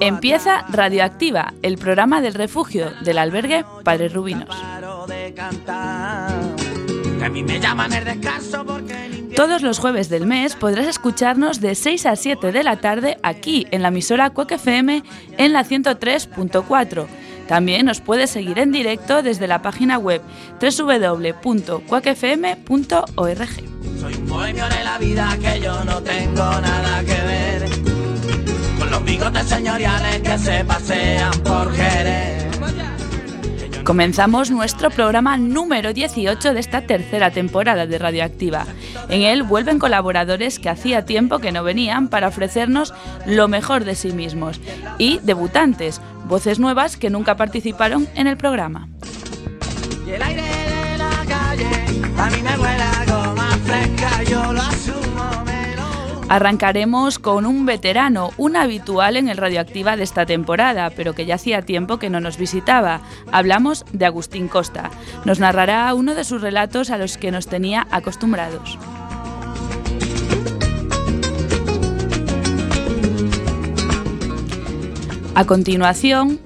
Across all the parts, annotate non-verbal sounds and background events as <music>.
Empieza Radioactiva, el programa del refugio del albergue Padres Rubinos. Todos los jueves del mes podrás escucharnos de 6 a 7 de la tarde aquí en la emisora Cuac FM en la 103.4. También nos puedes seguir en directo desde la página web www.cuacfm.org. Soy un bohemio de la vida que yo no tengo nada que ver con los bigotes señoriales que se pasean por Jerez. Comenzamos nuestro programa número 18 de esta tercera temporada de Radioactiva. En él vuelven colaboradores que hacía tiempo que no venían para ofrecernos lo mejor de sí mismos y debutantes, voces nuevas que nunca participaron en el programa. Y el aire de la calle a me Arrancaremos con un veterano, un habitual en el Radioactiva de esta temporada, pero que ya hacía tiempo que no nos visitaba. Hablamos de Agustín Costa. Nos narrará uno de sus relatos a los que nos tenía acostumbrados. A continuación,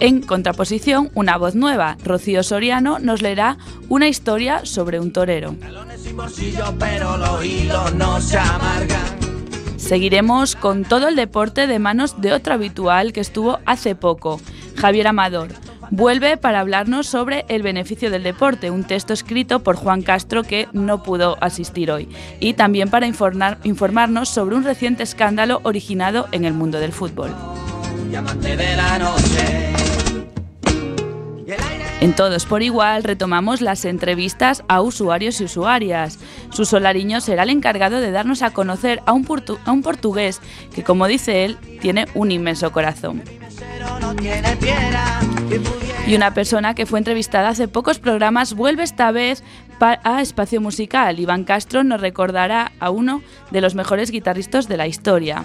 en contraposición, una voz nueva. Rocío Soriano nos leerá una historia sobre un torero. Pero los hilos no se amargan. Seguiremos con todo el deporte de manos de otro habitual que estuvo hace poco, Javier Amador. Vuelve para hablarnos sobre el beneficio del deporte, un texto escrito por Juan Castro que no pudo asistir hoy, y también para informar- informarnos sobre un reciente escándalo originado en el mundo del fútbol. Diamante de la noche. En Todos por Igual retomamos las entrevistas a usuarios y usuarias. Su Solariño será el encargado de darnos a conocer a un, a un portugués que, como dice él, tiene un inmenso corazón. Y una persona que fue entrevistada hace pocos programas vuelve esta vez a Espacio Musical. Iván Castro nos recordará a uno de los mejores guitarristas de la historia.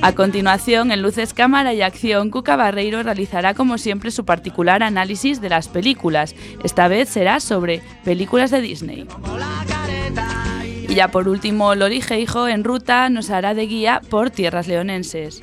A continuación, en Luces, Cámara y Acción, Cuca Barreiro realizará como siempre su particular análisis de las películas. Esta vez será sobre películas de Disney. Y ya por último, Lori Geijo en ruta nos hará de guía por tierras leonenses.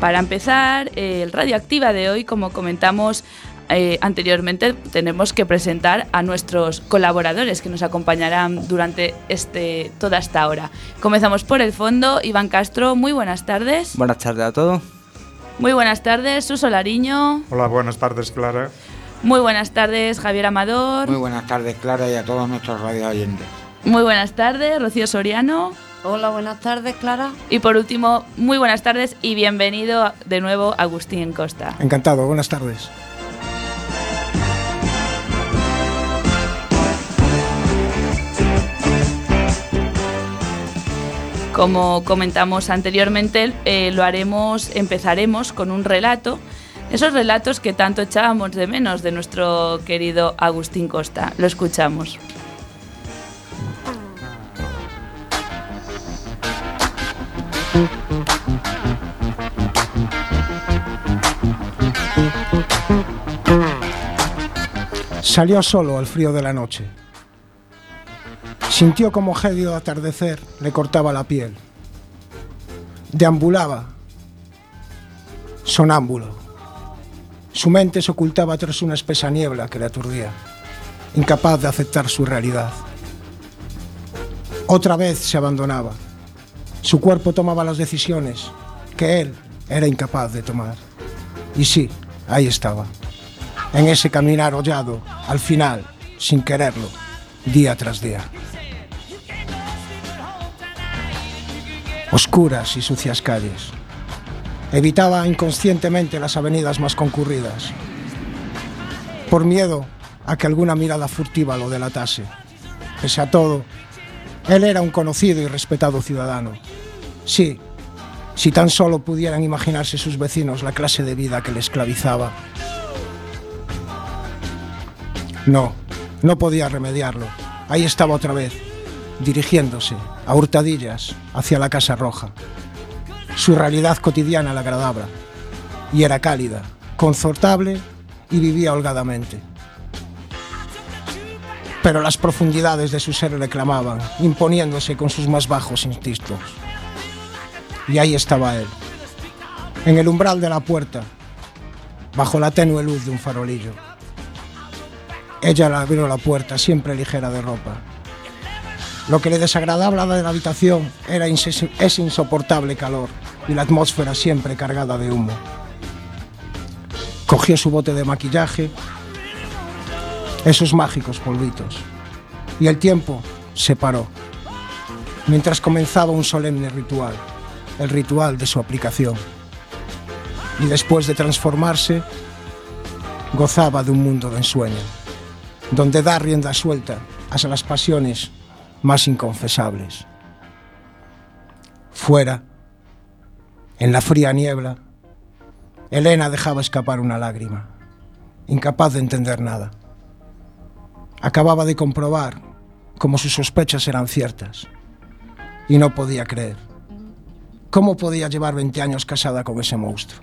Para empezar, eh, el Radioactiva de hoy, como comentamos eh, anteriormente, tenemos que presentar a nuestros colaboradores que nos acompañarán durante este, toda esta hora. Comenzamos por el fondo. Iván Castro, muy buenas tardes. Buenas tardes a todos. Muy buenas tardes, Suso Lariño. Hola, buenas tardes, Clara. Muy buenas tardes, Javier Amador. Muy buenas tardes, Clara, y a todos nuestros radio oyentes. Muy buenas tardes, Rocío Soriano. Hola, buenas tardes, Clara. Y por último, muy buenas tardes y bienvenido de nuevo Agustín Costa. Encantado, buenas tardes. Como comentamos anteriormente, eh, lo haremos, empezaremos con un relato, esos relatos que tanto echábamos de menos de nuestro querido Agustín Costa. Lo escuchamos. Salió solo al frío de la noche. Sintió como gélido atardecer le cortaba la piel. Deambulaba, sonámbulo. Su mente se ocultaba tras una espesa niebla que le aturdía, incapaz de aceptar su realidad. Otra vez se abandonaba. Su cuerpo tomaba las decisiones que él era incapaz de tomar. Y sí, Ahí estaba, en ese caminar hollado, al final, sin quererlo, día tras día. Oscuras y sucias calles. Evitaba inconscientemente las avenidas más concurridas, por miedo a que alguna mirada furtiva lo delatase. Pese a todo, él era un conocido y respetado ciudadano. Sí, si tan solo pudieran imaginarse sus vecinos la clase de vida que le esclavizaba. No, no podía remediarlo. Ahí estaba otra vez, dirigiéndose a hurtadillas hacia la Casa Roja. Su realidad cotidiana le agradaba y era cálida, confortable y vivía holgadamente. Pero las profundidades de su ser le clamaban, imponiéndose con sus más bajos instintos. Y ahí estaba él, en el umbral de la puerta, bajo la tenue luz de un farolillo. Ella le abrió la puerta, siempre ligera de ropa. Lo que le desagradaba de la habitación era ese insoportable calor y la atmósfera siempre cargada de humo. Cogió su bote de maquillaje, esos mágicos polvitos, y el tiempo se paró, mientras comenzaba un solemne ritual, el ritual de su aplicación. Y después de transformarse, gozaba de un mundo de ensueño donde da rienda suelta a las pasiones más inconfesables. Fuera, en la fría niebla, Elena dejaba escapar una lágrima, incapaz de entender nada. Acababa de comprobar cómo sus sospechas eran ciertas y no podía creer. ¿Cómo podía llevar 20 años casada con ese monstruo?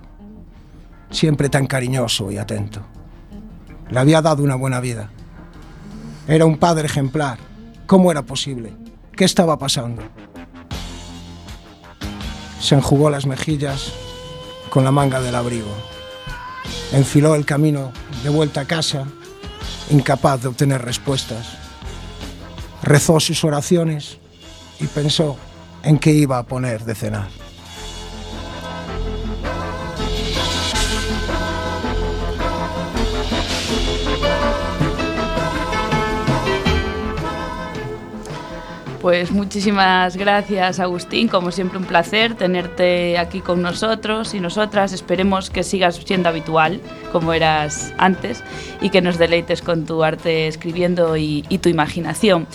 Siempre tan cariñoso y atento. Le había dado una buena vida era un padre ejemplar. ¿Cómo era posible? ¿Qué estaba pasando? Se enjugó las mejillas con la manga del abrigo. Enfiló el camino de vuelta a casa, incapaz de obtener respuestas. Rezó sus oraciones y pensó en qué iba a poner de cenar. Pues muchísimas gracias Agustín, como siempre un placer tenerte aquí con nosotros y nosotras. Esperemos que sigas siendo habitual como eras antes y que nos deleites con tu arte escribiendo y, tu imaginación.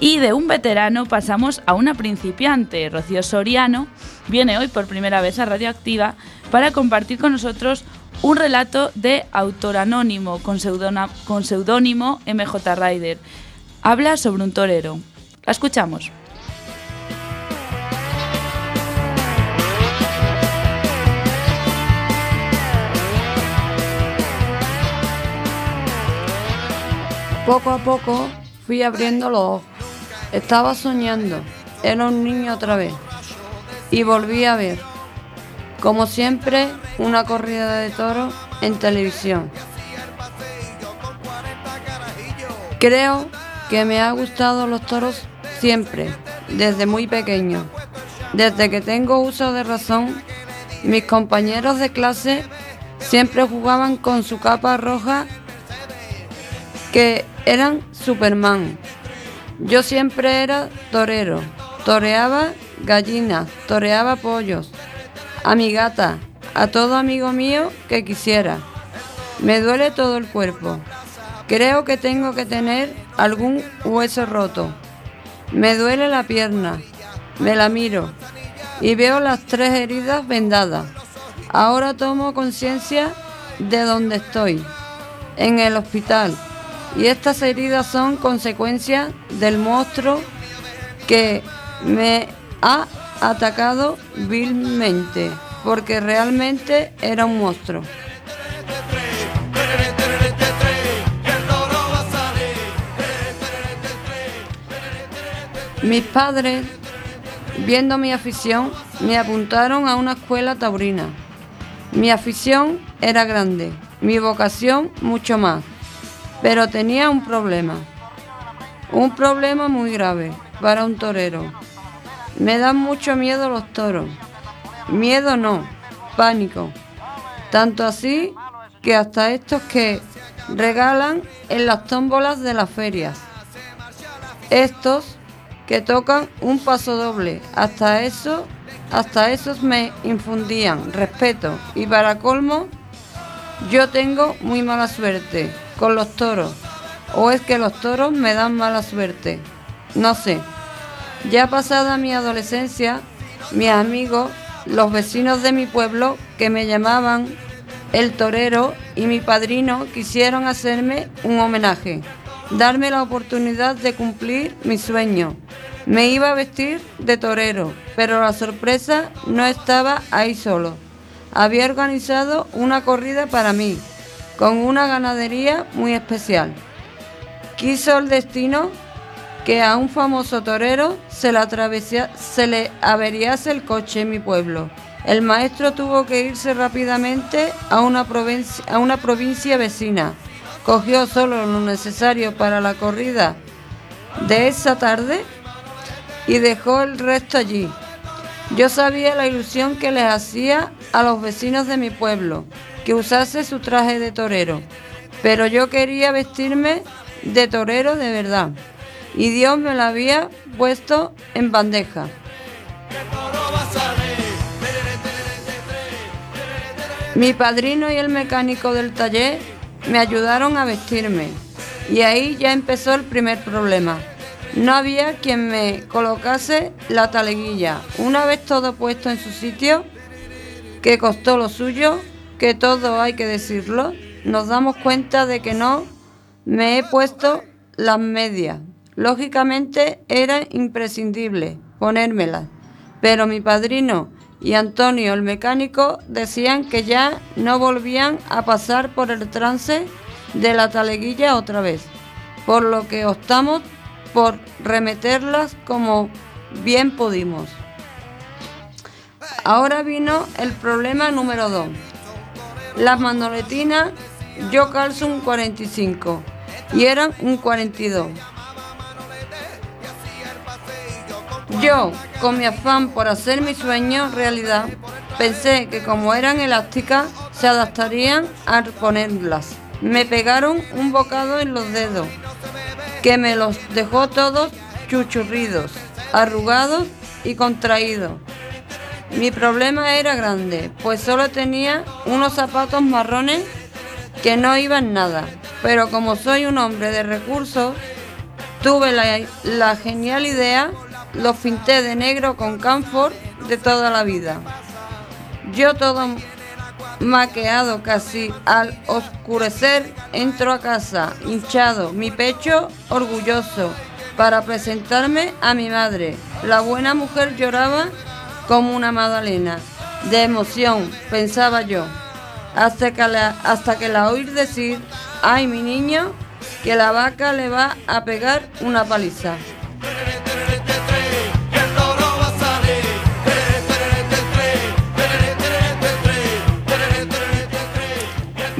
Y de un veterano pasamos a una principiante. Rocío Soriano viene hoy por primera vez a Radioactiva para compartir con nosotros un relato de autor anónimo con seudónimo MJ Rider. Habla sobre un torero, la escuchamos. Poco a poco fui abriendo los ojos. Estaba soñando. Era un niño otra vez. Y volví a ver, como siempre, una corrida de toros en televisión. Creo que me ha gustado los toros siempre, desde muy pequeño. Desde que tengo uso de razón, mis compañeros de clase siempre jugaban con su capa roja que eran Superman. Yo siempre era torero, toreaba gallinas, toreaba pollos, a mi gata, a todo amigo mío que quisiera. Me duele todo el cuerpo. Creo que tengo que tener algún hueso roto. Me duele la pierna. Me la miro y veo las tres heridas vendadas. Ahora tomo conciencia de dónde estoy, en el hospital. Y estas heridas son consecuencia del monstruo que me ha atacado vilmente, porque realmente era un monstruo. Mis padres, viendo mi afición, me apuntaron a una escuela taurina. Mi afición era grande, mi vocación mucho más, pero tenía un problema, un problema muy grave para un torero. Me dan mucho miedo los toros. Miedo no, pánico. Tanto así que hasta estos que regalan en las tómbolas de las ferias. Estos que tocan un paso doble, hasta eso, hasta esos me infundían respeto y para colmo yo tengo muy mala suerte con los toros o es que los toros me dan mala suerte. No sé. Ya pasada mi adolescencia, mis amigos, los vecinos de mi pueblo que me llamaban el torero y mi padrino quisieron hacerme un homenaje, darme la oportunidad de cumplir mi sueño. Me iba a vestir de torero, pero la sorpresa no estaba ahí solo. Había organizado una corrida para mí, con una ganadería muy especial. Quiso el destino que a un famoso torero se le, se le averiase el coche en mi pueblo. El maestro tuvo que irse rápidamente a una, provincia, a una provincia vecina. Cogió solo lo necesario para la corrida de esa tarde y dejó el resto allí. Yo sabía la ilusión que les hacía a los vecinos de mi pueblo que usase su traje de torero, pero yo quería vestirme de torero de verdad y Dios me lo había puesto en bandeja. Mi padrino y el mecánico del taller me ayudaron a vestirme y ahí ya empezó el primer problema. No había quien me colocase la taleguilla. Una vez todo puesto en su sitio, que costó lo suyo, que todo hay que decirlo, nos damos cuenta de que no me he puesto las medias. Lógicamente era imprescindible ponérmelas, pero mi padrino y Antonio el mecánico decían que ya no volvían a pasar por el trance de la taleguilla otra vez, por lo que optamos por remeterlas como bien pudimos. Ahora vino el problema número 2. Las mandoletinas yo calzo un 45 y eran un 42. Yo, con mi afán por hacer mi sueño realidad, pensé que como eran elásticas, se adaptarían a ponerlas. Me pegaron un bocado en los dedos, que me los dejó todos chuchurridos, arrugados y contraídos. Mi problema era grande, pues solo tenía unos zapatos marrones que no iban nada. Pero como soy un hombre de recursos, tuve la, la genial idea los pinté de negro con camphor de toda la vida. Yo todo maqueado casi al oscurecer, entro a casa, hinchado, mi pecho orgulloso, para presentarme a mi madre. La buena mujer lloraba como una magdalena, de emoción, pensaba yo, hasta que la, hasta que la oí decir, ay mi niño, que la vaca le va a pegar una paliza.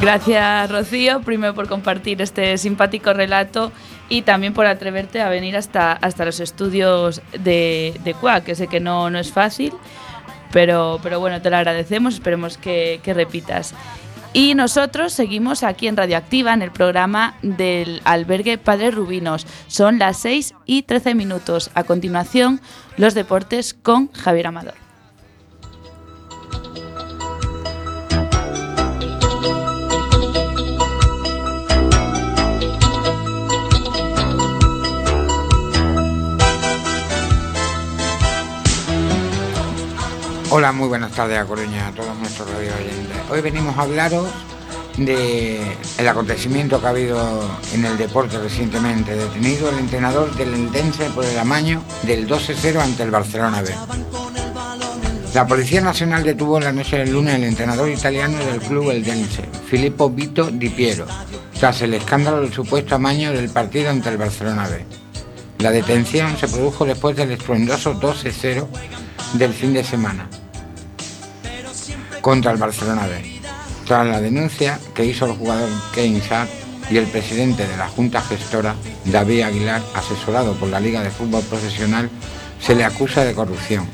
Gracias, Rocío, primero por compartir este simpático relato y también por atreverte a venir hasta, hasta los estudios de, de CUAC, que sé que no, no es fácil, pero, pero bueno, te lo agradecemos, esperemos que, que repitas. Y nosotros seguimos aquí en Radioactiva, en el programa del albergue Padre Rubinos. Son las 6 y 13 minutos. A continuación, los deportes con Javier Amador. Hola, muy buenas tardes a Coruña, a todos nuestros radio oyentes. Hoy venimos a hablaros del acontecimiento que ha habido en el deporte recientemente. Detenido el entrenador del Endense por el amaño del 12-0 ante el Barcelona B. La Policía Nacional detuvo la noche del lunes al entrenador italiano del club Eldense, Filippo Vito Di Piero, tras el escándalo del supuesto amaño del partido ante el Barcelona B. La detención se produjo después del estruendoso 12-0 del fin de semana contra el Barcelona B, tras la denuncia que hizo el jugador Kane Saad y el presidente de la Junta Gestora, David Aguilar, asesorado por la Liga de Fútbol Profesional, se le acusa de corrupción.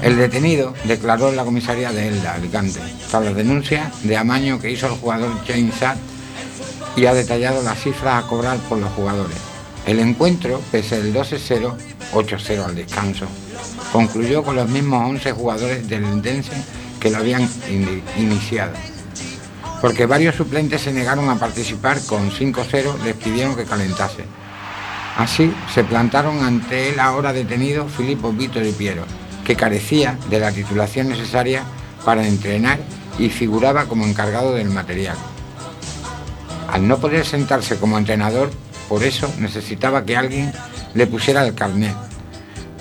El detenido declaró en la comisaría de Elda, Alicante, tras la denuncia de amaño que hizo el jugador James Satt y ha detallado las cifras a cobrar por los jugadores. El encuentro, pese al 12-0, 8-0 al descanso, concluyó con los mismos 11 jugadores del Endense que lo habían iniciado. Porque varios suplentes se negaron a participar con 5-0, les pidieron que calentase. Así se plantaron ante el ahora detenido Filippo Vito de Piero, que carecía de la titulación necesaria para entrenar y figuraba como encargado del material. Al no poder sentarse como entrenador, por eso necesitaba que alguien le pusiera el carnet.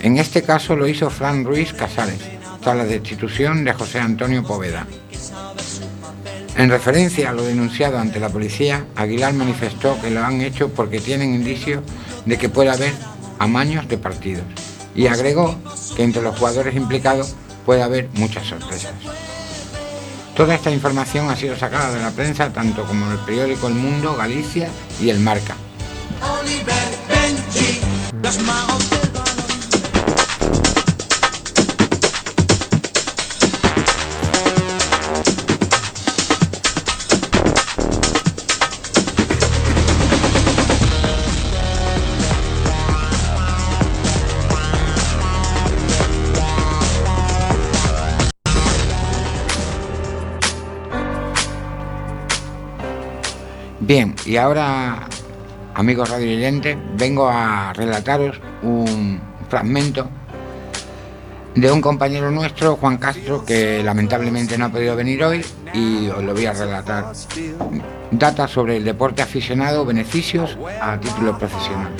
En este caso lo hizo Fran Ruiz Casares, tras la destitución de José Antonio Poveda. En referencia a lo denunciado ante la policía, Aguilar manifestó que lo han hecho porque tienen indicios de que puede haber amaños de partidos y agregó que entre los jugadores implicados puede haber muchas sorpresas. Toda esta información ha sido sacada de la prensa tanto como en el periódico El Mundo, Galicia y El Marca. Bien, y ahora, amigos radioyentes, vengo a relataros un fragmento de un compañero nuestro, Juan Castro, que lamentablemente no ha podido venir hoy y os lo voy a relatar. Data sobre el deporte aficionado, beneficios a título profesional.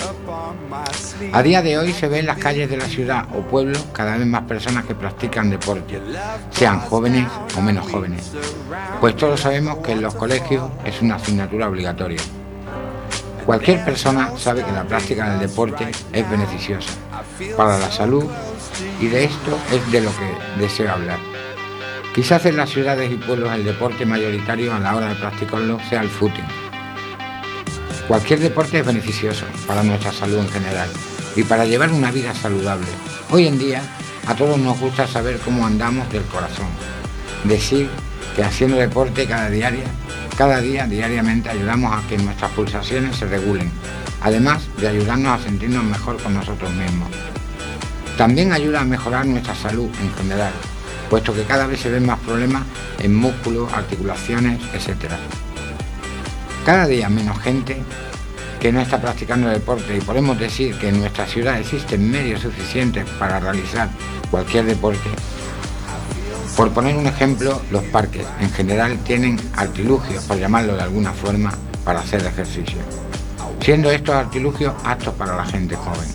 A día de hoy se ve en las calles de la ciudad o pueblo cada vez más personas que practican deporte, sean jóvenes o menos jóvenes, pues todos sabemos que en los colegios es una asignatura obligatoria. Cualquier persona sabe que la práctica del deporte es beneficiosa para la salud y de esto es de lo que deseo hablar. Quizás en las ciudades y pueblos el deporte mayoritario a la hora de practicarlo sea el footing. Cualquier deporte es beneficioso para nuestra salud en general y para llevar una vida saludable. Hoy en día a todos nos gusta saber cómo andamos del corazón. Decir que haciendo deporte cada día, cada día, diariamente, ayudamos a que nuestras pulsaciones se regulen, además de ayudarnos a sentirnos mejor con nosotros mismos. También ayuda a mejorar nuestra salud en general, puesto que cada vez se ven más problemas en músculos, articulaciones, etc. Cada día menos gente que no está practicando deporte y podemos decir que en nuestra ciudad existen medios suficientes para realizar cualquier deporte. Por poner un ejemplo, los parques en general tienen artilugios, por llamarlo de alguna forma, para hacer ejercicio, siendo estos artilugios aptos para la gente joven.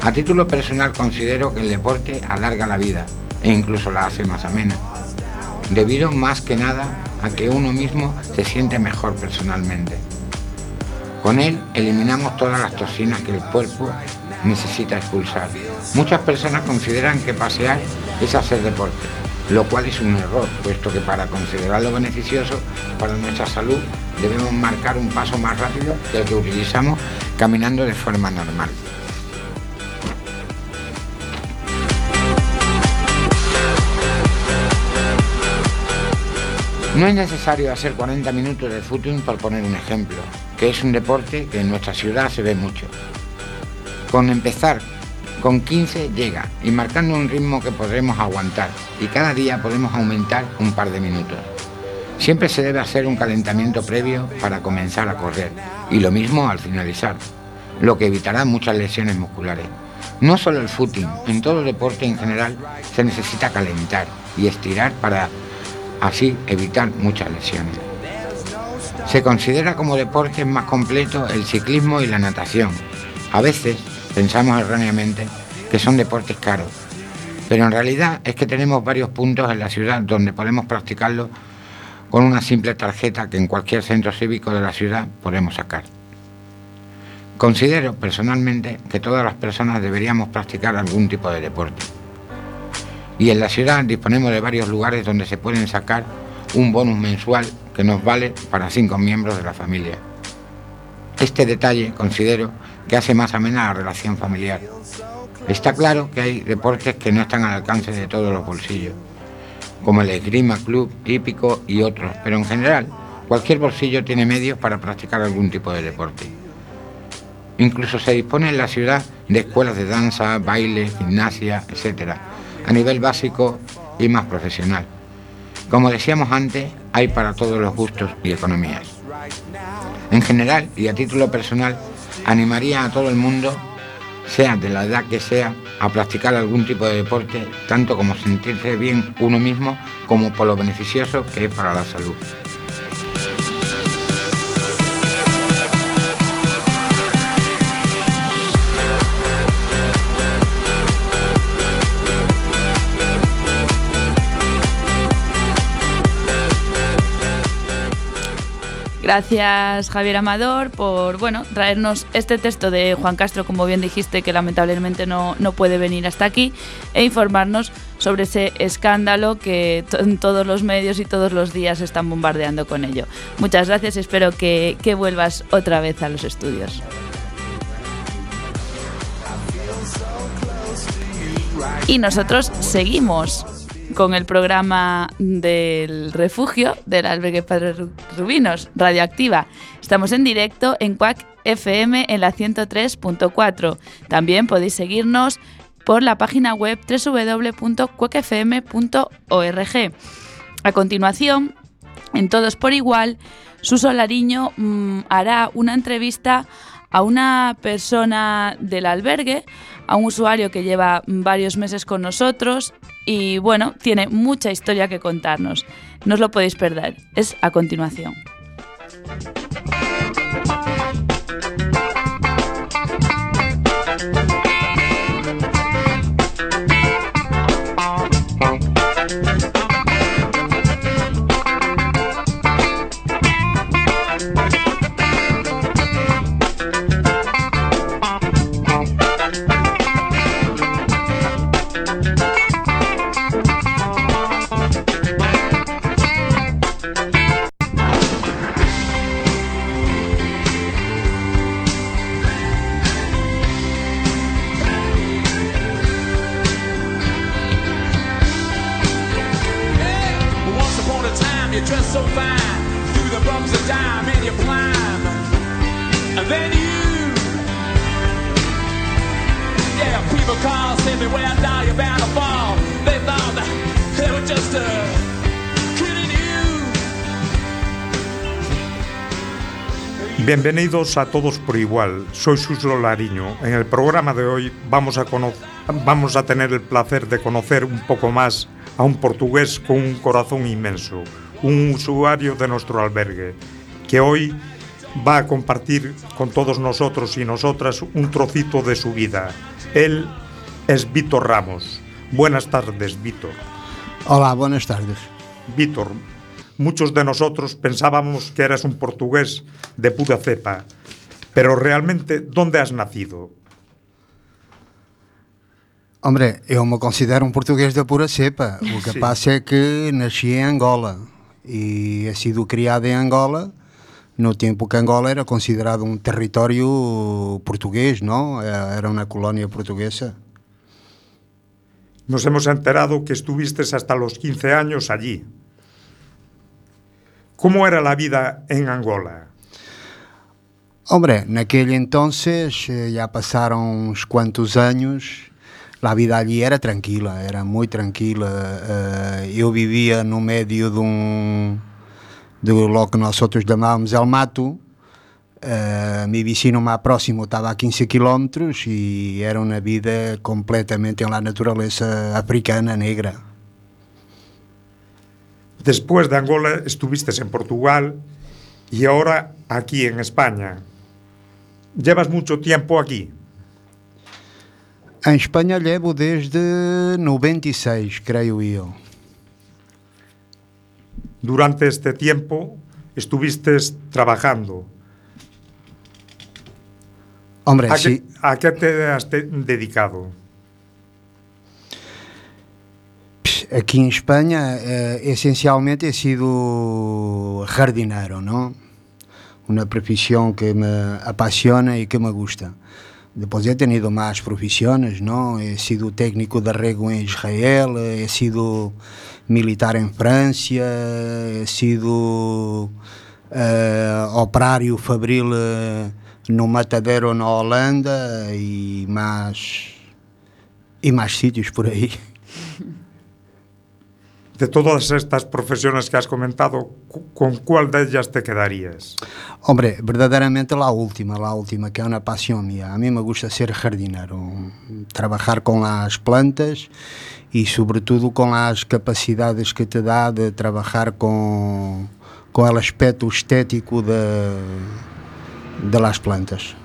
A título personal considero que el deporte alarga la vida e incluso la hace más amena, debido más que nada a que uno mismo se siente mejor personalmente. Con él eliminamos todas las toxinas que el cuerpo necesita expulsar. Muchas personas consideran que pasear es hacer deporte, lo cual es un error, puesto que para considerarlo beneficioso para nuestra salud debemos marcar un paso más rápido que el que utilizamos caminando de forma normal. No es necesario hacer 40 minutos de footing por poner un ejemplo, que es un deporte que en nuestra ciudad se ve mucho. Con empezar con 15 llega y marcando un ritmo que podremos aguantar y cada día podemos aumentar un par de minutos. Siempre se debe hacer un calentamiento previo para comenzar a correr y lo mismo al finalizar, lo que evitará muchas lesiones musculares. No solo el footing, en todo deporte en general se necesita calentar y estirar para así evitar muchas lesiones. Se considera como deportes más completos el ciclismo y la natación. A veces pensamos erróneamente que son deportes caros, pero en realidad es que tenemos varios puntos en la ciudad donde podemos practicarlo con una simple tarjeta que en cualquier centro cívico de la ciudad podemos sacar. Considero personalmente que todas las personas deberíamos practicar algún tipo de deporte y en la ciudad disponemos de varios lugares donde se pueden sacar un bonus mensual que nos vale para cinco miembros de la familia. Este detalle considero que hace más amena la relación familiar. Está claro que hay deportes que no están al alcance de todos los bolsillos, como el esgrima club, hípico y otros, pero en general cualquier bolsillo tiene medios para practicar algún tipo de deporte. Incluso se dispone en la ciudad de escuelas de danza, baile, gimnasia, etc., a nivel básico y más profesional. Como decíamos antes, hay para todos los gustos y economías. En general y a título personal, animaría a todo el mundo, sea de la edad que sea, a practicar algún tipo de deporte, tanto como sentirse bien uno mismo, como por lo beneficioso que es para la salud. Gracias Javier Amador por bueno traernos este texto de Juan Castro, como bien dijiste, que lamentablemente no, no puede venir hasta aquí, e informarnos sobre ese escándalo que en todos los medios y todos los días están bombardeando con ello. Muchas gracias, espero que, que vuelvas otra vez a los estudios. Y nosotros seguimos con el programa del refugio del albergue Padre Rubinos, Radioactiva. Estamos en directo en CUAC FM en la 103.4. También podéis seguirnos por la página web www.cuacfm.org. A continuación, en Todos por Igual, Suso Lariño mmm, hará una entrevista a una persona del albergue, a un usuario que lleva varios meses con nosotros y bueno, tiene mucha historia que contarnos. No os lo podéis perder, es a continuación. Bienvenidos a todos por igual. Soy Suso Lariño. En el programa de hoy vamos a, vamos a tener el placer de conocer un poco más a un portugués con un corazón inmenso, un usuario de nuestro albergue, que hoy va a compartir con todos nosotros y nosotras un trocito de su vida. Él es Víctor Ramos. Buenas tardes, Víctor. Hola, buenas tardes. Víctor, muchos de nosotros pensábamos que eras un portugués de pura cepa, pero realmente, ¿dónde has nacido? Hombre, eu me considero um português da pura cepa. O que Sim. passa é que nasci em Angola e he sido criado em Angola no tempo que Angola era considerado um território português, não? Era uma colônia portuguesa. Nos hemos enterado que estuviste hasta los 15 años allí. ¿Cómo era la vida en Angola? Hombre, naquele entonces eh, ya pasaron uns quantos años, a vida ali era tranquila, era muito tranquila. Eu vivia no meio de um, de lo que nós outros chamávamos El Mato. Uh, mi vecino mais próximo estava a 15 km e era uma vida completamente na natureza africana negra. Después de Angola estuviste en Portugal y ahora aquí en España. ¿Llevas mucho tiempo aquí? En España llevo desde 96, creo yo. Durante este tiempo estuviste trabajando. Hombre, ¿A sí. Qué, ¿A qué te has dedicado? Aqui em Espanha, eh, essencialmente, he sido jardinero, ¿no? Uma profissão que me apaixona e que me gusta. Depois he tenido más profissões, não? He sido técnico de rego em Israel, he sido militar em França, he sido uh, operário fabril uh, no matadeiro na Holanda e mais e mais sítios por aí. <laughs> De todas estas profesiones que has comentado, ¿con cuál de ellas te quedarías? Hombre, verdaderamente la última, la última, que es una pasión mía. A mí me gusta ser jardinero, trabajar con las plantas y sobre todo con las capacidades que te da de trabajar con, con el aspecto estético de, de las plantas.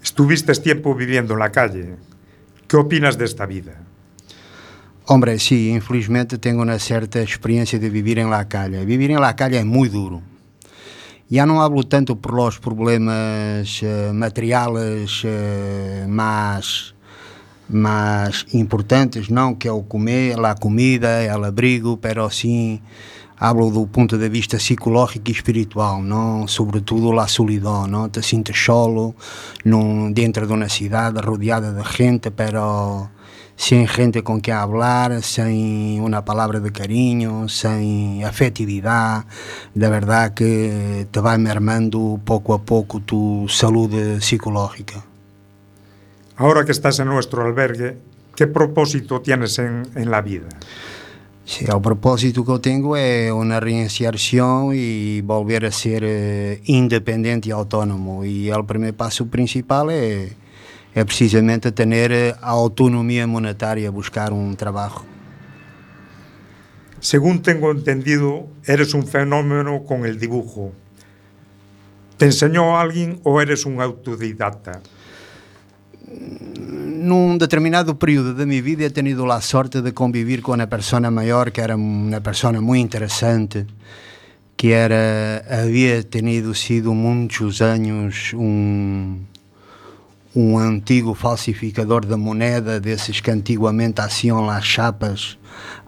Estuviste tiempo viviendo en la calle. ¿Qué opinas de esta vida? Hombre, sí, infelizmente tengo una cierta experiencia de vivir en la calle. Vivir en la calle es muy duro. Ya no hablo tanto por los problemas uh, materiales uh, más, importantes, não, que é o comer, a comida, o abrigo, pero sim hablo do ponto de vista psicológico e espiritual, não, sobretudo a solidão, não, te sientes solo, num, dentro de uma cidade rodeada de gente, pero sin gente con que hablar, sin unha palabra de cariño, sin afectividad, de verdad que te va mermando pouco a poco tu saúde psicológica. Ahora que estás en nuestro albergue, que propósito tienes en, en la vida? Sí, o propósito que yo tengo é unha reinserción e volver a ser eh, independiente y autónomo. E o primeiro paso principal es é precisamente ter a autonomia monetária, buscar um trabalho. Según tengo entendido, eres un fenómeno con el dibujo. ¿Te enseñó alguien o eres un autodidacta? Num determinado período da minha vida, he tenido a sorte de conviver com uma pessoa maior que era uma pessoa muito interessante, que era havia tenido sido muitos anos um um antigo falsificador de moneda, desses que antigamente haciam las chapas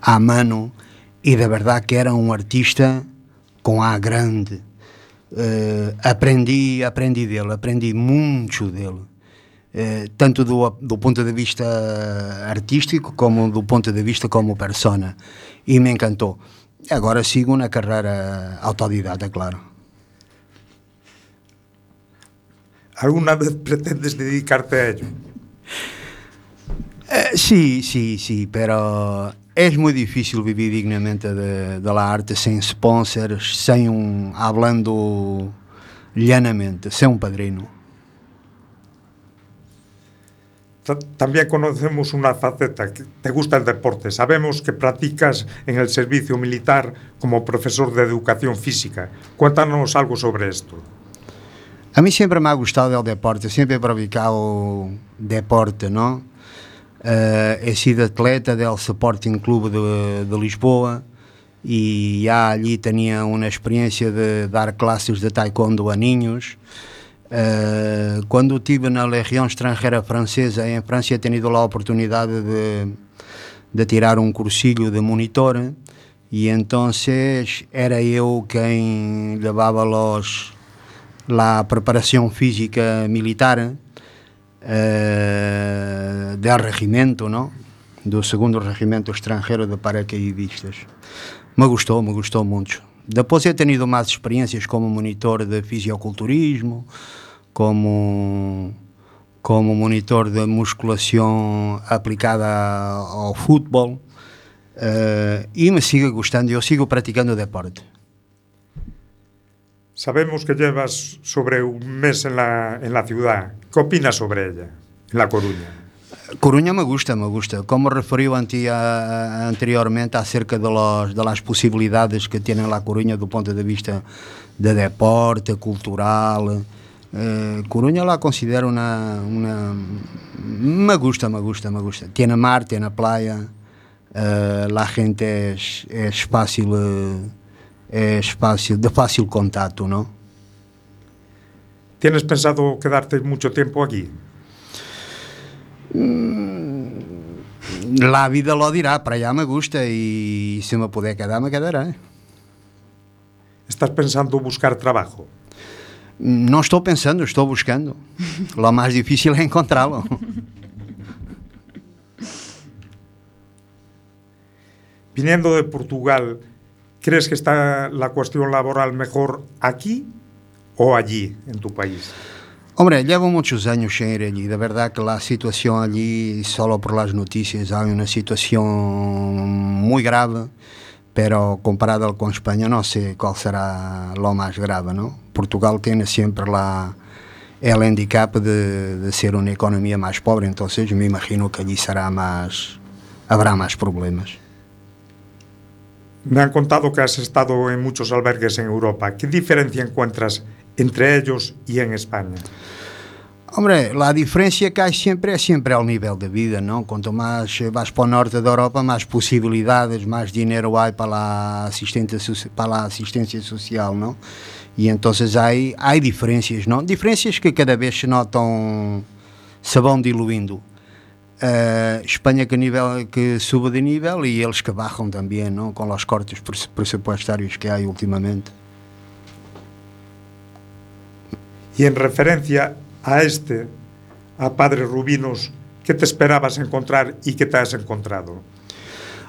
à mano, e da verdade que era um artista com A grande. Uh, aprendi, aprendi dele, aprendi muito dele. Uh, tanto do, do ponto de vista artístico como do ponto de vista como persona. E me encantou. Agora sigo na carreira autodidata, claro. ¿Alguna vez pretendes dedicarte a ello? Eh, sí, sí, sí, pero es muy difícil vivir dignamente de, de la arte sin sponsors, sin un, hablando llanamente, sin un padrino. También conocemos una faceta, que te gusta el deporte. Sabemos que practicas en el servicio militar como profesor de educación física. Cuéntanos algo sobre esto. A mim sempre me ha gustado el deporte, sempre he practicado deporte, ¿no? Uh, he sido atleta del Sporting Clube de, de Lisboa e já ali tinha uma experiência de dar classes de taekwondo a ninhos. Uh, quando estive na Legião Estrangeira Francesa, em França, he tenido a oportunidade de, de tirar um cursilho de monitor e então era eu quem levava os la preparación física militar eh, del regimento, ¿no? do segundo regimento estrangeiro de paracaidistas. Me gustou, me gustou muito. Depois he tenido mais experiências como monitor de fisioculturismo, como como monitor de musculação aplicada ao futebol uh, e me sigo gostando, eu sigo praticando deporte. Sabemos que llevas sobre un mes en la, en la ciudad. ¿Qué opinas sobre ella, en La Coruña? Coruña me gusta, me gusta. Como referiu anteriormente acerca de, los, de, las posibilidades que tiene la Coruña do ponto de vista de deporte, cultural, eh, Coruña la considero una, una, Me gusta, me gusta, me gusta. Tiene mar, tiene playa, eh, la gente es, es fácil... Eh, es fácil, de fácil contacto, ¿no? ¿Tienes pensado quedarte mucho tiempo aquí? La vida lo dirá, para allá me gusta y si me puede quedar, me quedará. ¿Estás pensando buscar trabajo? No estou pensando, estou buscando. Lo mais difícil é encontrá-lo. Viniendo de Portugal, ¿crees que está la cuestión laboral mejor aquí o allí, en tu país? Hombre, llevo muchos años en ir allí. De verdad que la situación allí, solo por las noticias, hay una situación muy grave, pero comparado con España no sé cuál será lo más grave, ¿no? Portugal tiene siempre la, el handicap de, de ser una economía más pobre, entonces me imagino que allí será más, habrá más problemas. Me han contado que has estado en muchos albergues en Europa. ¿Qué diferencia encuentras entre ellos y en España? Hombre, la diferencia que hay siempre es siempre al nivel de vida, ¿no? Cuanto más eh, vas para el norte de Europa, más posibilidades, más dinero hay para la asistencia, para la asistencia social, ¿no? Y entonces hay, hay diferencias, ¿no? Diferencias que cada vez se notam, se vão diluindo. Eh, España que, nivel, que suba de nível e eles que bajan também, ¿no? con os cortes presupuestarios que hay ultimamente. Y en referencia a este, a Padre Rubinos, ¿qué te esperabas encontrar y qué te has encontrado?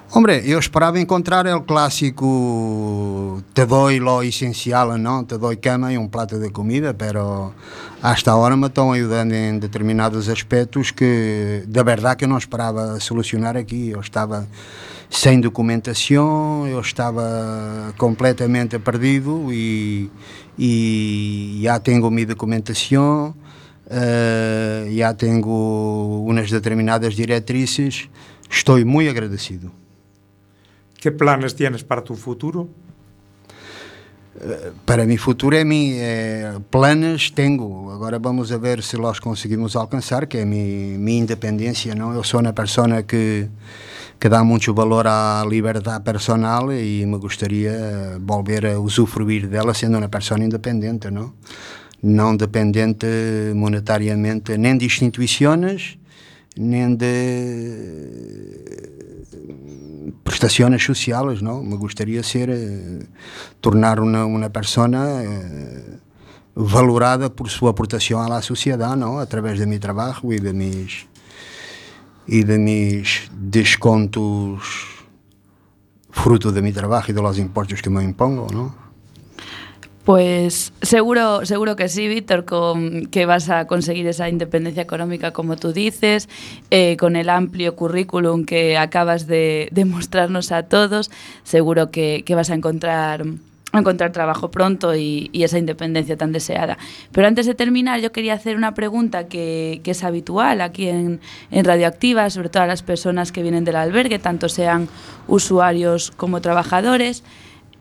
Hombre, eu esperava encontrar o clássico te doy lo essencial, não? Te doy cama e um prato de comida, pero hasta agora me estão ajudando em determinados aspectos que, da verdade, que eu não esperava solucionar aqui. Eu estava sem documentação, eu estava completamente perdido e, e já tenho minha documentação, eh, já tenho umas determinadas diretrizes. Estou muito agradecido. ¿Qué planes tienes para tu futuro? Para mi futuro é mi eh, planos tenho. Agora vamos a ver se nós conseguimos alcançar, que é mi, mi independência, não? Eu sou uma pessoa que que dá muito valor à liberdade personal e me gostaria volver a usufruir dela sendo uma pessoa independente, não? Não dependente monetariamente nem de instituições, nem de prestações sociais, não? Me gostaria ser eh, tornar uma uma pessoa eh, valorada por sua aportação à sociedade, não? Através de meu trabalho e de mis e de mis descontos fruto de mi trabajo y de los impuestos que me impongo, ¿no? Pues seguro, seguro que sí, Víctor, con que vas a conseguir esa independencia económica, como tú dices, eh, con el amplio currículum que acabas de, mostrarnos a todos, seguro que, vas a encontrar, encontrar trabajo pronto y, esa independencia tan deseada. Pero antes de terminar, yo quería hacer una pregunta que, que es habitual aquí en, en Radioactiva, sobre todo a las personas que vienen del albergue, tanto sean usuarios como trabajadores.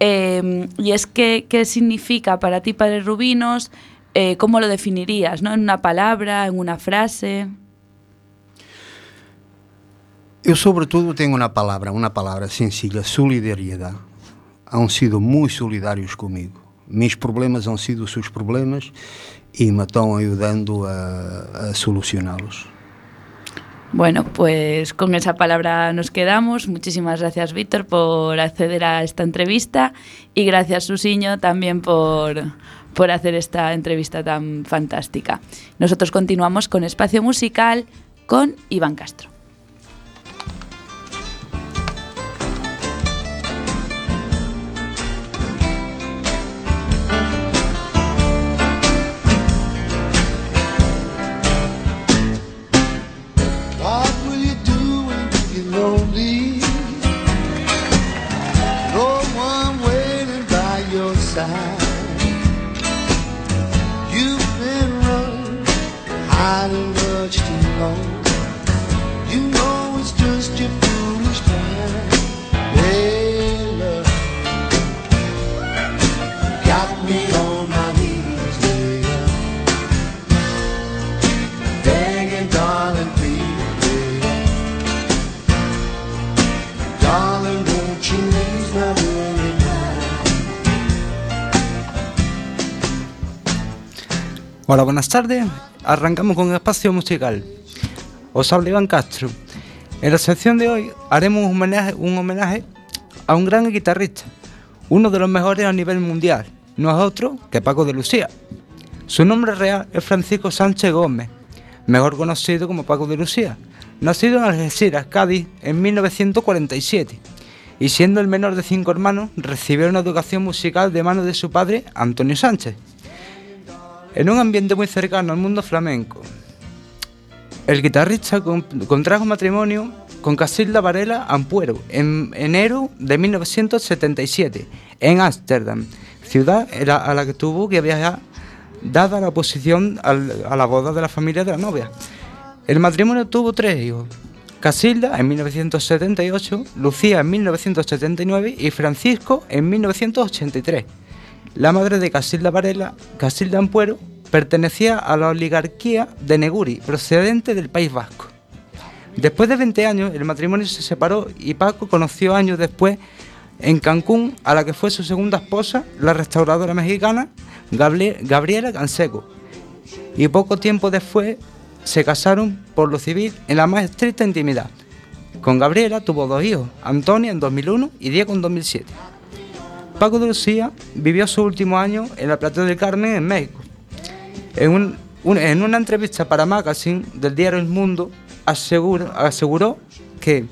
Eh, y es que, ¿qué significa para ti, Padre Rubinos? Eh, ¿Cómo lo definirías? ¿no? ¿En una palabra, en una frase? Eu, sobretudo, tenho uma palavra, uma palavra sencilla, solidariedade. Han sido muito solidários comigo. Meus problemas han sido seus problemas e me estão ajudando a, a solucioná-los. Bueno, pues con esa palabra nos quedamos. Muchísimas gracias, Víctor, por acceder a esta entrevista y gracias, Susiño, también por, por hacer esta entrevista tan fantástica. Nosotros continuamos con Espacio Musical con Iván Castro. Tardes. Arrancamos con el espacio musical. Os habla Iván Castro. En la sección de hoy haremos un homenaje, a un gran guitarrista, uno de los mejores a nivel mundial. No es otro que Paco de Lucía. Su nombre real es Francisco Sánchez Gómez, mejor conocido como Paco de Lucía, nacido en Algeciras, Cádiz, en 1947, y siendo el menor de cinco hermanos, recibió una educación musical de mano de su padre, Antonio Sánchez, en un ambiente muy cercano al mundo flamenco. El guitarrista con- contrajo matrimonio con Casilda Varela Ampuero en enero de 1977 en Ámsterdam, ciudad a la- que tuvo que viajar dada la oposición a la boda de la familia de la novia. El matrimonio tuvo tres hijos. Casilda en 1978, Lucía en 1979 y Francisco en 1983. La madre de Casilda Varela, Casilda Ampuero, pertenecía a la oligarquía de Neguri, procedente del País Vasco. Después de 20 años, el matrimonio se separó y Paco conoció años después en Cancún a la que fue su segunda esposa, la restauradora mexicana Gabri- Gabriela Canseco. Y poco tiempo después se casaron por lo civil en la más estricta intimidad. Con Gabriela tuvo dos hijos, Antonia en 2001 y Diego en 2007. Paco de Lucía vivió su último año en la Plata del Carmen, en México. En, un- un- en una entrevista para Magazine del diario El Mundo, aseguró, que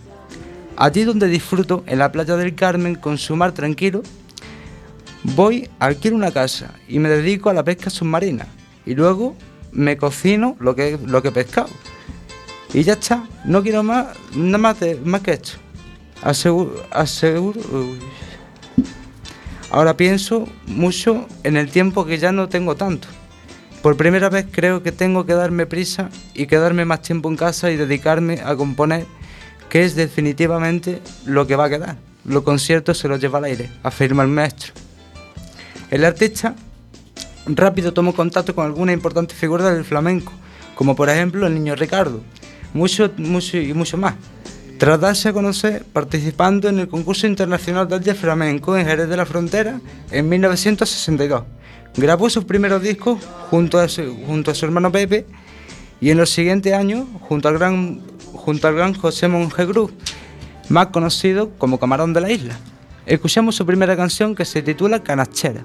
allí donde disfruto, en la playa del Carmen, con su mar tranquilo, voy, alquilo una casa y me dedico a la pesca submarina. Y luego me cocino lo que, he pescado. Y ya está, no quiero más, nada más, más que esto. Aseguro. Ahora pienso mucho en el tiempo que ya no tengo tanto. Por primera vez creo que tengo que darme prisa y quedarme más tiempo en casa y dedicarme a componer, que es definitivamente lo que va a quedar. Los conciertos se los lleva al aire, afirma el maestro. El artista rápido tomó contacto con algunas importantes figuras del flamenco, como por ejemplo el niño Ricardo, mucho, mucho y mucho más. Tras darse a conocer participando en el concurso internacional de flamenco en Jerez de la Frontera en 1962. Grabó sus primeros discos junto a su, hermano Pepe y en los siguientes años junto al gran, junto al gran José Monjegrú, más conocido como Camarón de la Isla. Escuchamos su primera canción que se titula Canachera.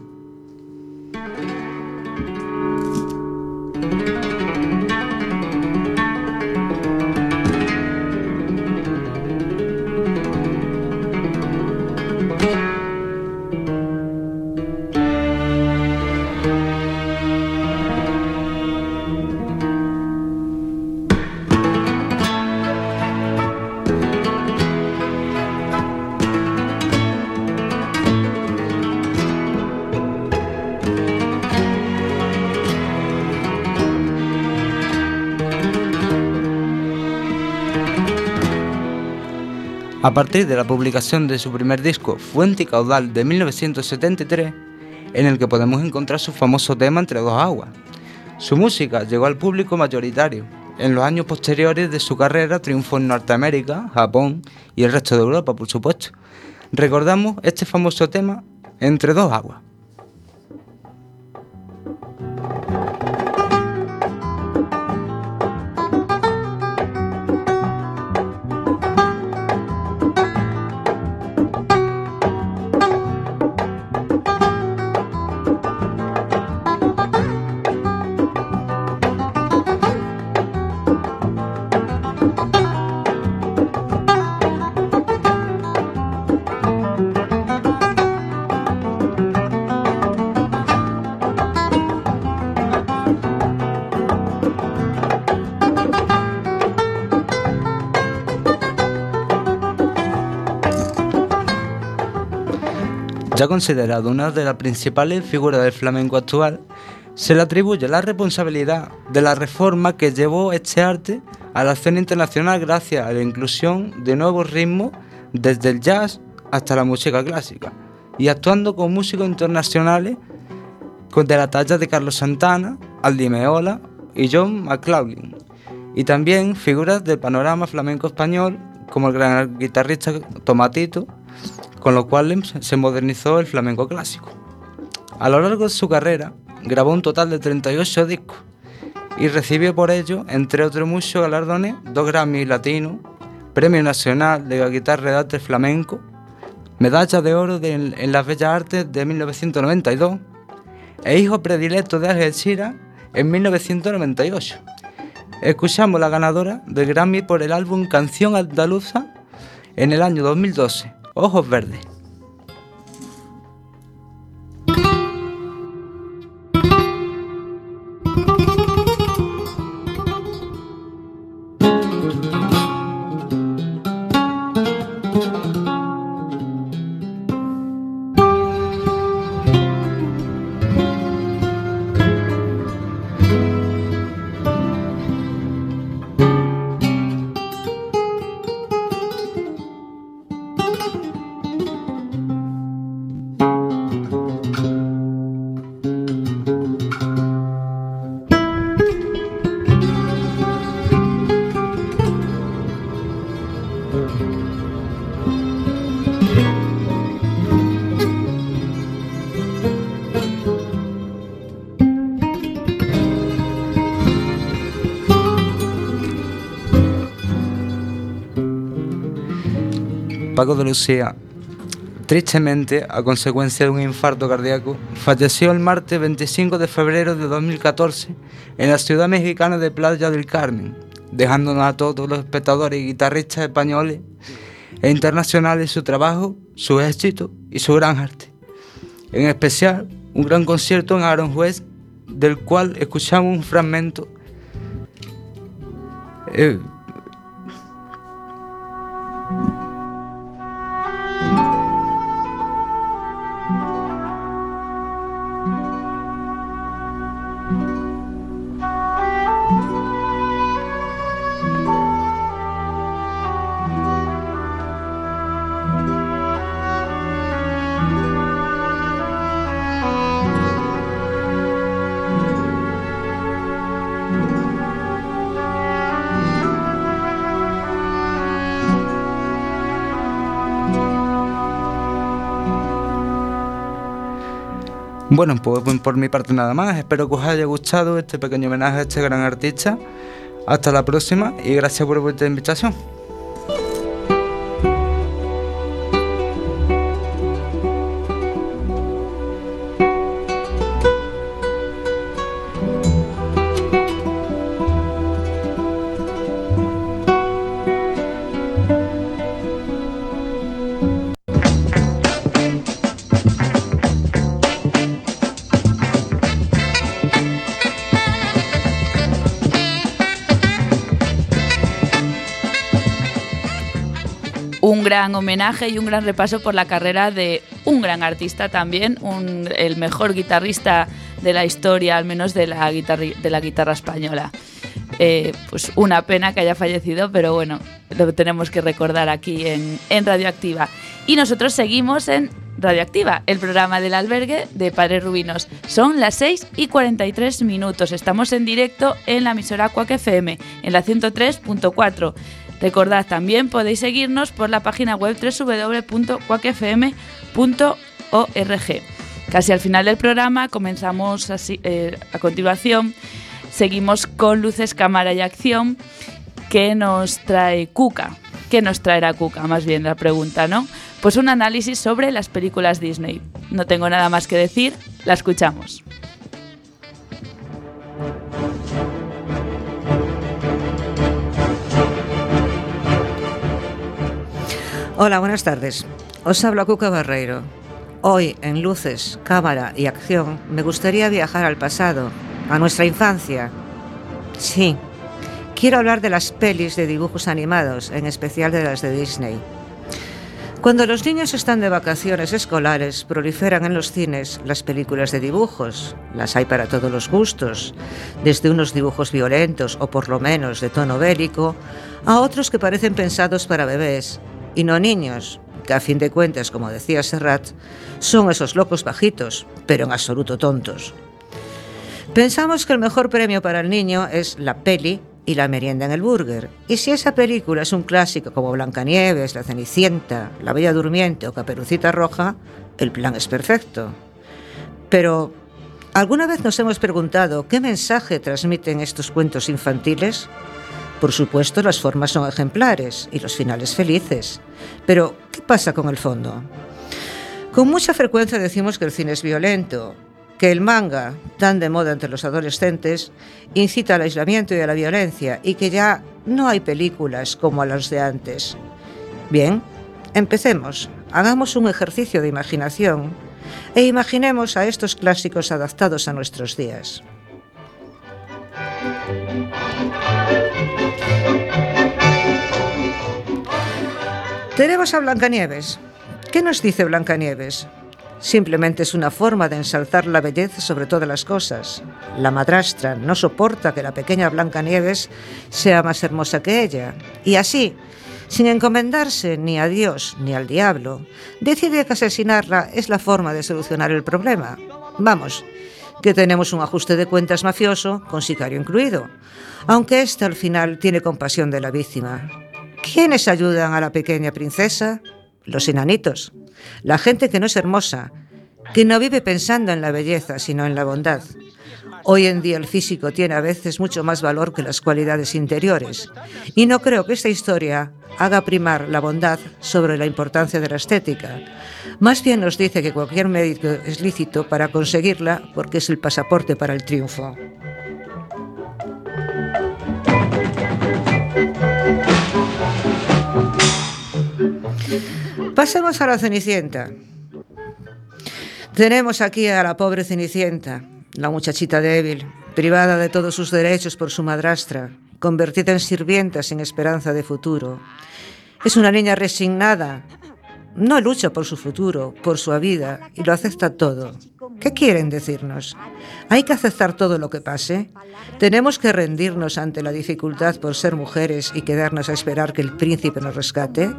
Partir de la publicación de su primer disco, Fuente Caudal, de 1973, en el que podemos encontrar su famoso tema Entre dos aguas. Su música llegó al público mayoritario. En los años posteriores de su carrera triunfó en Norteamérica, Japón y el resto de Europa, por supuesto. Recordamos este famoso tema Entre dos aguas. Ya considerado una de las principales figuras del flamenco actual, se le atribuye la responsabilidad de la reforma que llevó este arte a la escena internacional gracias a la inclusión de nuevos ritmos desde el jazz hasta la música clásica y actuando con músicos internacionales de la talla de Carlos Santana, Aldi Meola y John McLaughlin y también figuras del panorama flamenco español como el gran guitarrista Tomatito con lo cual se modernizó el flamenco clásico. A lo largo de su carrera, grabó un total de 38 discos y recibió por ello, entre otros muchos galardones, dos Grammy latinos, Premio Nacional de Guitarra de Arte Flamenco, Medalla de Oro en las Bellas Artes de 1992, e hijo predilecto de Algeciras en 1998. Escuchamos la ganadora del Grammy por el álbum Canción Andaluza en el año 2012, Ojos Verdes. Paco de Lucía, tristemente, a consecuencia de un infarto cardíaco, falleció el martes 25 de febrero de 2014 en la ciudad mexicana de Playa del Carmen, dejándonos a todos los espectadores y guitarristas españoles e internacionales su trabajo, su éxito y su gran arte. En especial, un gran concierto en Aranjuez, del cual escuchamos un fragmento. Eh, Bueno, pues por mi parte nada más. Espero que os haya gustado este pequeño homenaje a este gran artista. Hasta la próxima y gracias por vuestra invitación. Gran homenaje y un gran repaso por la carrera de un gran artista también, un- el mejor guitarrista de la historia, al menos de la, guitarri- de la guitarra española. Eh, pues una pena que haya fallecido, pero bueno, lo tenemos que recordar aquí en, en Radioactiva. Y nosotros seguimos en Radioactiva, el programa del albergue de Padres Rubinos. Son las 6 y 43 minutos. Estamos en directo en la emisora Quack FM, en la 103.4. Recordad, también podéis seguirnos por la página web www.quackfm.org. Casi al final del programa comenzamos así, eh, a continuación. Seguimos con luces, cámara y acción que nos trae Cuca. ¿Qué nos traerá Cuca? Más bien la pregunta, ¿no? Pues un análisis sobre las películas Disney. No tengo nada más que decir, la escuchamos. Hola, buenas tardes. Os habla Cuca Barreiro. Hoy, en Luces, Cámara y Acción, me gustaría viajar al pasado, a nuestra infancia. Sí, quiero hablar de las pelis de dibujos animados, en especial de las de Disney. Cuando los niños están de vacaciones escolares, proliferan en los cines las películas de dibujos. Las hay para todos los gustos, desde unos dibujos violentos o por lo menos de tono bélico, a otros que parecen pensados para bebés y no niños, que a fin de cuentas, como decía Serrat, son esos locos bajitos, pero en absoluto tontos. Pensamos que el mejor premio para el niño es la peli y la merienda en el burger. Y si esa película es un clásico como Blancanieves, La Cenicienta, La Bella Durmiente o Caperucita Roja, el plan es perfecto. Pero, ¿alguna vez nos hemos preguntado qué mensaje transmiten estos cuentos infantiles? Por supuesto, las formas son ejemplares y los finales felices. Pero, ¿qué pasa con el fondo? Con mucha frecuencia decimos que el cine es violento, que el manga, tan de moda entre los adolescentes, incita al aislamiento y a la violencia y que ya no hay películas como las de antes. Bien, empecemos. Hagamos un ejercicio de imaginación e imaginemos a estos clásicos adaptados a nuestros días. Tenemos a Blancanieves. ¿Qué nos dice Blancanieves? Simplemente es una forma de ensalzar la belleza sobre todas las cosas. La madrastra no soporta que la pequeña Blancanieves sea más hermosa que ella. Y así, sin encomendarse ni a Dios ni al diablo, decide que asesinarla es la forma de solucionar el problema. Vamos, que tenemos un ajuste de cuentas mafioso, con sicario incluido, aunque ésta al final tiene compasión de la víctima. ¿Quiénes ayudan a la pequeña princesa? Los enanitos, la gente que no es hermosa, que no vive pensando en la belleza, sino en la bondad. Hoy en día el físico tiene a veces mucho más valor que las cualidades interiores, y no creo que esta historia haga primar la bondad sobre la importancia de la estética. Más bien nos dice que cualquier mérito es lícito para conseguirla porque es el pasaporte para el triunfo. Pasemos a la Cenicienta. Tenemos aquí a la pobre Cenicienta, la muchachita débil, privada de todos sus derechos por su madrastra, convertida en sirvienta sin esperanza de futuro. Es una niña resignada. No lucha por su futuro, por su vida, y lo acepta todo. ¿Qué quieren decirnos? ¿Hay que aceptar todo lo que pase? ¿Tenemos que rendirnos ante la dificultad por ser mujeres y quedarnos a esperar que el príncipe nos rescate?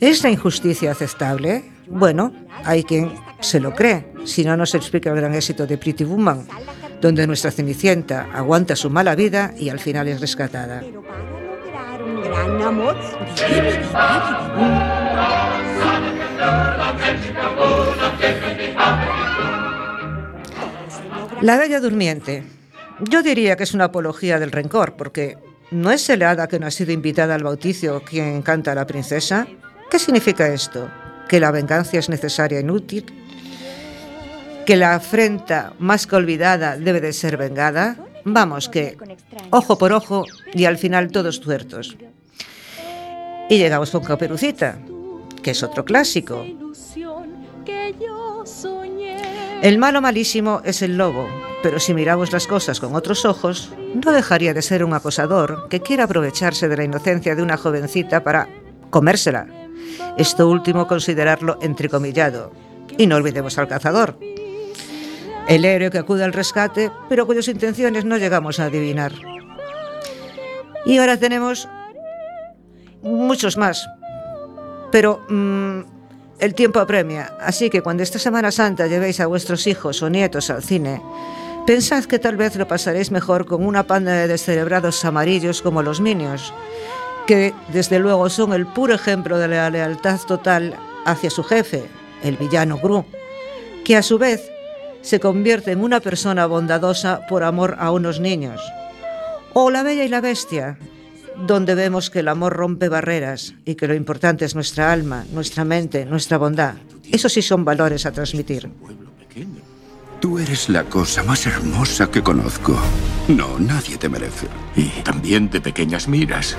¿Es la injusticia aceptable? Bueno, hay quien se lo cree, si no nos explica el gran éxito de Pretty Woman, donde nuestra Cenicienta aguanta su mala vida y al final es rescatada. gran amor. La Bella Durmiente. Yo diría que es una apología del rencor, porque ¿no es el hada que no ha sido invitada al bautizo quien canta a la princesa? ¿Qué significa esto? ¿Que la venganza es necesaria e inútil? ¿Que la afrenta más que olvidada debe de ser vengada? Vamos, que ojo por ojo y al final todos tuertos. Y llegamos con Caperucita, que es otro clásico. El malo malísimo es el lobo, pero si miramos las cosas con otros ojos, no dejaría de ser un acosador que quiere aprovecharse de la inocencia de una jovencita para comérsela. Esto último considerarlo entrecomillado. Y no olvidemos al cazador. El héroe que acude al rescate, pero cuyas intenciones no llegamos a adivinar. Y ahora tenemos muchos más. Pero mm, el tiempo apremia, así que cuando esta Semana Santa llevéis a vuestros hijos o nietos al cine, pensad que tal vez lo pasaréis mejor con una panda de descerebrados amarillos como los Minions, que desde luego son el puro ejemplo de la lealtad total hacia su jefe, el villano Gru, que a su vez se convierte en una persona bondadosa por amor a unos niños. O La Bella y la Bestia, donde vemos que el amor rompe barreras y que lo importante es nuestra alma, nuestra mente, nuestra bondad. Esos sí son valores a transmitir. Tú eres la cosa más hermosa que conozco. No, nadie te merece. Y también de pequeñas miras.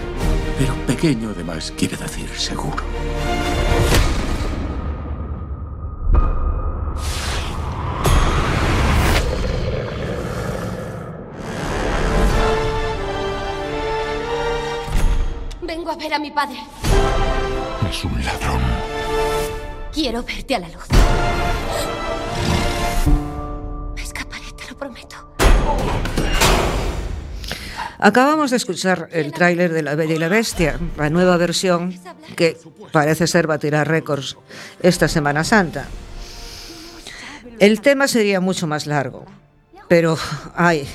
Pero pequeño además quiere decir seguro. A ver a mi padre. Es un ladrón. Quiero verte a la luz. Escaparé, te lo prometo. Acabamos de escuchar el tráiler de La Bella y la Bestia, la nueva versión que parece ser batirá récords esta Semana Santa. El tema sería mucho más largo, pero ay,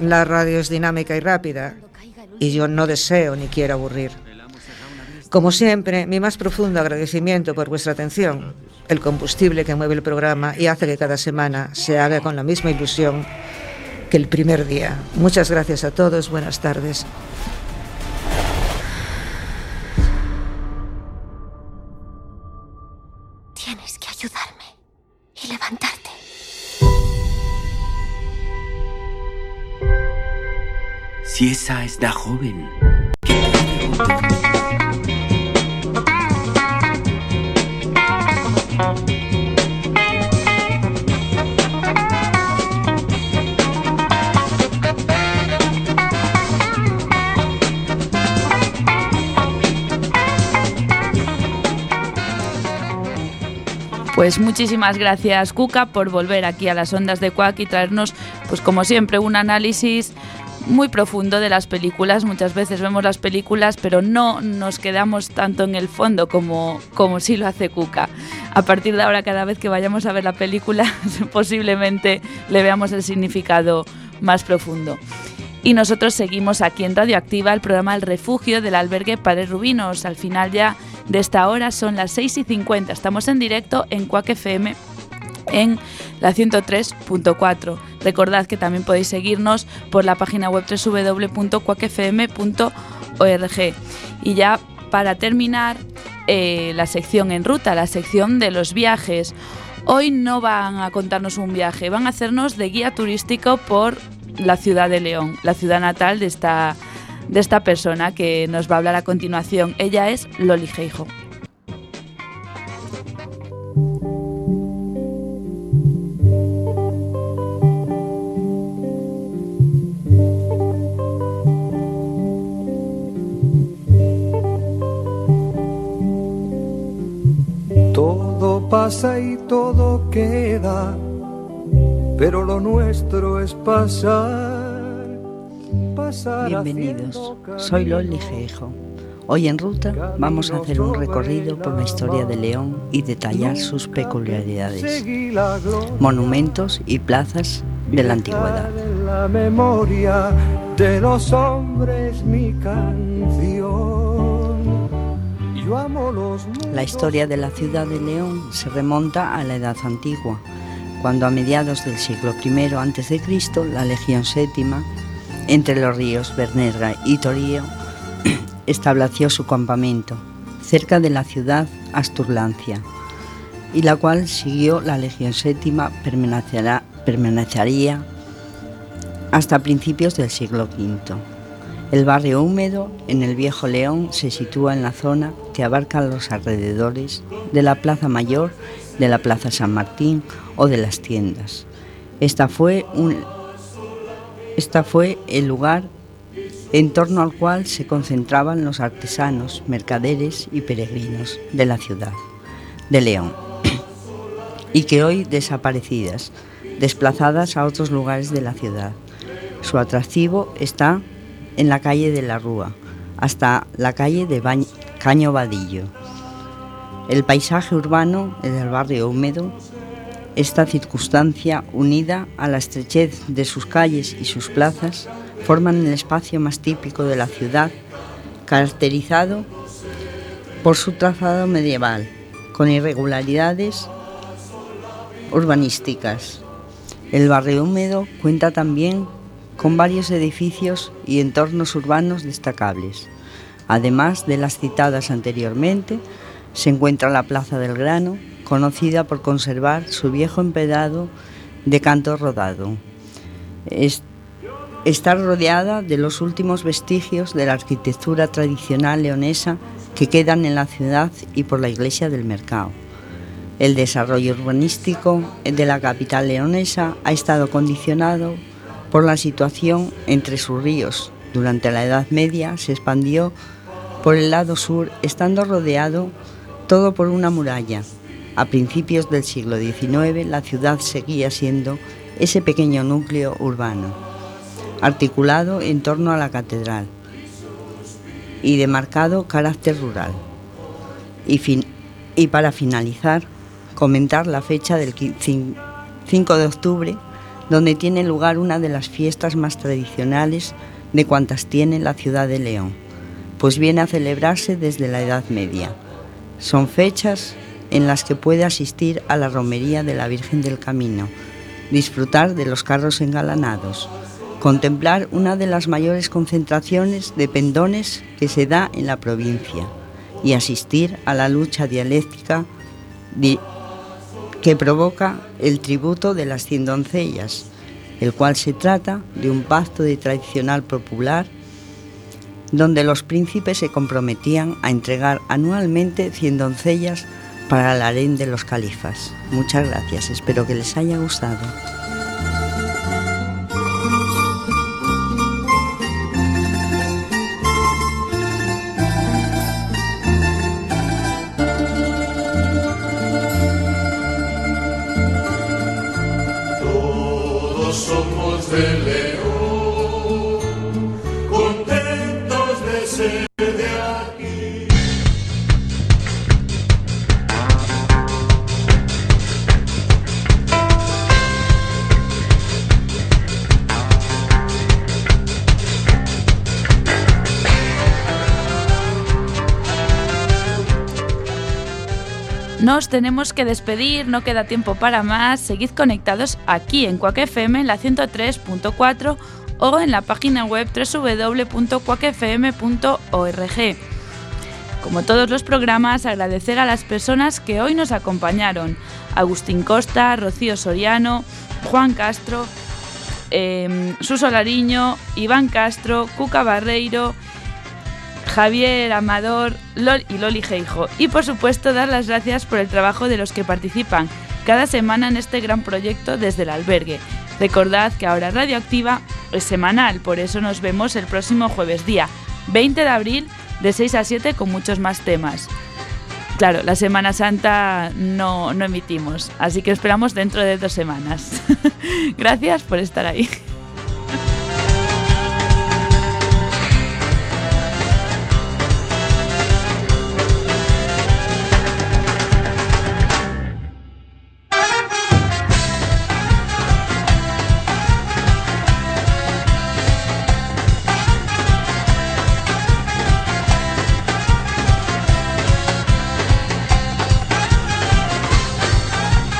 la radio es dinámica y rápida y yo no deseo ni quiero aburrir. Como siempre, mi más profundo agradecimiento por vuestra atención, el combustible que mueve el programa y hace que cada semana se haga con la misma ilusión que el primer día. Muchas gracias a todos, buenas tardes. Tienes que ayudarme y levantarte. Si esa es la joven Pues muchísimas gracias Cuca por volver aquí a las ondas de Quack y traernos, pues como siempre, un análisis muy profundo de las películas. Muchas veces vemos las películas, pero no nos quedamos tanto en el fondo como, como sí lo hace Cuca. A partir de ahora, cada vez que vayamos a ver la película, <laughs> posiblemente le veamos el significado más profundo. Y nosotros seguimos aquí en Radioactiva el programa El Refugio del albergue Padre Rubinos. Al final ya de esta hora son las 6 y 50. Estamos en directo en Quack FM en la 103.4. Recordad que también podéis seguirnos por la página web www.cuacfm.org. Y ya para terminar, eh, la sección en ruta, la sección de los viajes. Hoy no van a contarnos un viaje, van a hacernos de guía turístico por la ciudad de León, la ciudad natal de esta, de esta persona que nos va a hablar a continuación. Ella es Loli Geijo. Todo pasa y todo queda, pero lo nuestro es pasar. pasar Bienvenidos, soy Loli Geijo. Hoy en ruta vamos a hacer un recorrido por la historia de León y detallar sus peculiaridades, monumentos y plazas de la antigüedad. La memoria de los hombres mi canción. La historia de la ciudad de León se remonta a la Edad Antigua, cuando a mediados del siglo I a.C. la Legión Séptima, entre los ríos Bernerga y Torío, <clears throat> estableció su campamento cerca de la ciudad Asturlancia, y la cual siguió la Legión permanecerá, permanecería hasta principios del siglo V. El barrio húmedo en el Viejo León se sitúa en la zona que abarca los alrededores de la Plaza Mayor, de la Plaza San Martín o de las tiendas. Esta fue, un, esta fue el lugar en torno al cual se concentraban los artesanos, mercaderes y peregrinos de la ciudad de León, y que hoy desaparecidas, desplazadas a otros lugares de la ciudad. Su atractivo está en la calle de la Rúa, hasta la calle de Caño Vadillo. El paisaje urbano del barrio húmedo, esta circunstancia unida a la estrechez de sus calles y sus plazas, forman el espacio más típico de la ciudad, caracterizado por su trazado medieval, con irregularidades urbanísticas. El barrio húmedo cuenta también con varios edificios y entornos urbanos destacables. Además de las citadas anteriormente, se encuentra la Plaza del Grano, conocida por conservar su viejo empedrado de canto rodado. Es- está rodeada de los últimos vestigios de la arquitectura tradicional leonesa que quedan en la ciudad y por la iglesia del mercado. El desarrollo urbanístico de la capital leonesa ha estado condicionado por la situación entre sus ríos. Durante la Edad Media se expandió por el lado sur, estando rodeado todo por una muralla. A principios del siglo XIX la ciudad seguía siendo ese pequeño núcleo urbano, articulado en torno a la catedral y de marcado carácter rural. Y, y para finalizar, comentar la fecha del qui- cin- 5 de octubre, donde tiene lugar una de las fiestas más tradicionales de cuantas tiene la ciudad de León, pues viene a celebrarse desde la Edad Media. Son fechas en las que puede asistir a la romería de la Virgen del Camino, disfrutar de los carros engalanados, contemplar una de las mayores concentraciones de pendones que se da en la provincia y asistir a la lucha dialéctica di- que provoca el tributo de las cien doncellas, el cual se trata de un pacto de tradicional popular donde los príncipes se comprometían a entregar anualmente 100 doncellas para el harén de los califas. Muchas gracias, espero que les haya gustado. Todos somos de Tenemos que despedir, no queda tiempo para más. Seguid conectados aquí en Quack FM en la 103.4 o en la página web www.quackfm.org. Como todos los programas, agradecer a las personas que hoy nos acompañaron. Agustín Costa, Rocío Soriano, Juan Castro, eh, Suso Lariño, Iván Castro, Cuca Barreiro, Javier Amador Lol y Loli Geijo. Y por supuesto dar las gracias por el trabajo de los que participan cada semana en este gran proyecto desde el albergue. Recordad que ahora Radioactiva es semanal, por eso nos vemos el próximo jueves día 20 de abril de 6 a 7 con muchos más temas. Claro, la Semana Santa no, no emitimos, así que esperamos dentro de dos semanas. <laughs> Gracias por estar ahí.